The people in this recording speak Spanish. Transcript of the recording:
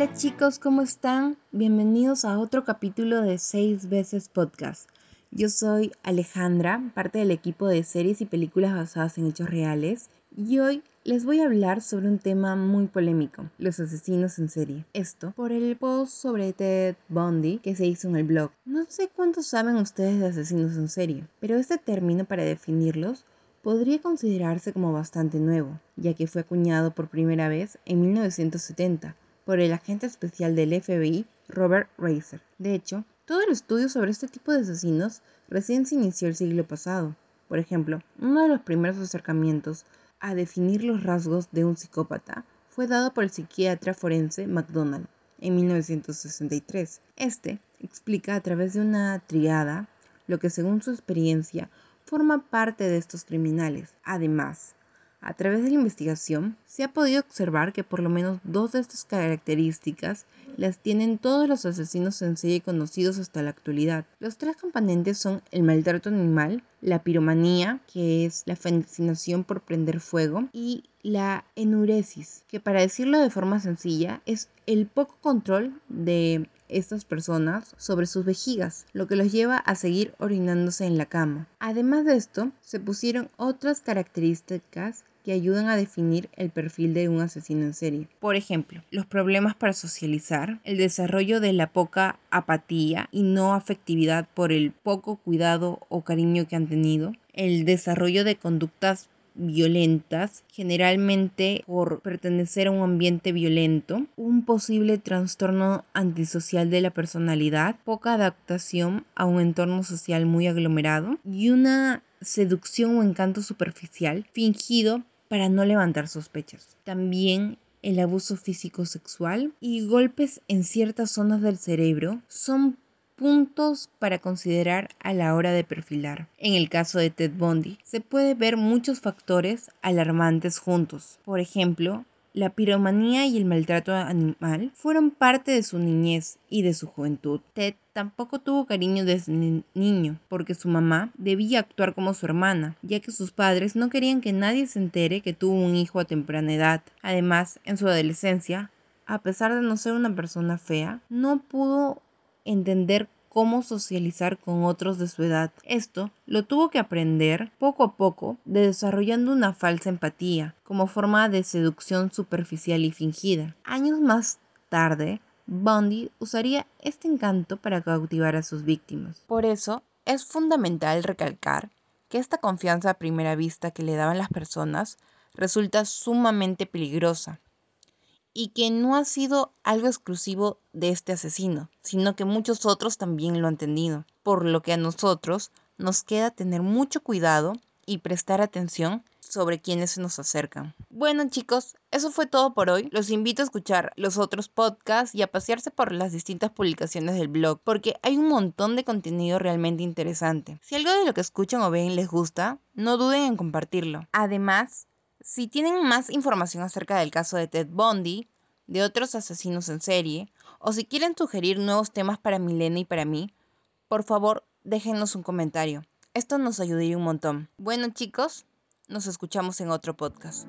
Hola chicos, ¿cómo están? Bienvenidos a otro capítulo de Seis veces Podcast. Yo soy Alejandra, parte del equipo de series y películas basadas en hechos reales, y hoy les voy a hablar sobre un tema muy polémico, los asesinos en serie. Esto por el post sobre Ted Bundy que se hizo en el blog. No sé cuántos saben ustedes de asesinos en serie, pero este término para definirlos podría considerarse como bastante nuevo, ya que fue acuñado por primera vez en 1970 por el agente especial del FBI, Robert Racer. De hecho, todo el estudio sobre este tipo de asesinos recién se inició el siglo pasado. Por ejemplo, uno de los primeros acercamientos a definir los rasgos de un psicópata fue dado por el psiquiatra forense MacDonald en 1963. Este explica a través de una triada lo que según su experiencia forma parte de estos criminales. Además, a través de la investigación se ha podido observar que por lo menos dos de estas características las tienen todos los asesinos en serie conocidos hasta la actualidad. Los tres componentes son el maltrato animal, la piromanía, que es la fascinación por prender fuego, y la enuresis, que para decirlo de forma sencilla es el poco control de estas personas sobre sus vejigas, lo que los lleva a seguir orinándose en la cama. Además de esto, se pusieron otras características que ayudan a definir el perfil de un asesino en serie. Por ejemplo, los problemas para socializar, el desarrollo de la poca apatía y no afectividad por el poco cuidado o cariño que han tenido, el desarrollo de conductas violentas, generalmente por pertenecer a un ambiente violento, un posible trastorno antisocial de la personalidad, poca adaptación a un entorno social muy aglomerado y una seducción o encanto superficial fingido para no levantar sospechas. También el abuso físico sexual y golpes en ciertas zonas del cerebro son puntos para considerar a la hora de perfilar. En el caso de Ted Bundy, se puede ver muchos factores alarmantes juntos. Por ejemplo, la piromanía y el maltrato animal fueron parte de su niñez y de su juventud. Ted tampoco tuvo cariño desde niño, porque su mamá debía actuar como su hermana, ya que sus padres no querían que nadie se entere que tuvo un hijo a temprana edad. Además, en su adolescencia, a pesar de no ser una persona fea, no pudo entender cómo socializar con otros de su edad. Esto lo tuvo que aprender poco a poco, desarrollando una falsa empatía, como forma de seducción superficial y fingida. Años más tarde, Bundy usaría este encanto para cautivar a sus víctimas. Por eso, es fundamental recalcar que esta confianza a primera vista que le daban las personas resulta sumamente peligrosa, y que no ha sido algo exclusivo de este asesino, sino que muchos otros también lo han tenido, por lo que a nosotros nos queda tener mucho cuidado y prestar atención sobre quienes se nos acercan. Bueno chicos, eso fue todo por hoy. Los invito a escuchar los otros podcasts y a pasearse por las distintas publicaciones del blog, porque hay un montón de contenido realmente interesante. Si algo de lo que escuchan o ven les gusta, no duden en compartirlo. Además, si tienen más información acerca del caso de Ted Bundy, de otros asesinos en serie, o si quieren sugerir nuevos temas para Milena y para mí, por favor déjenos un comentario. Esto nos ayudaría un montón. Bueno chicos, nos escuchamos en otro podcast.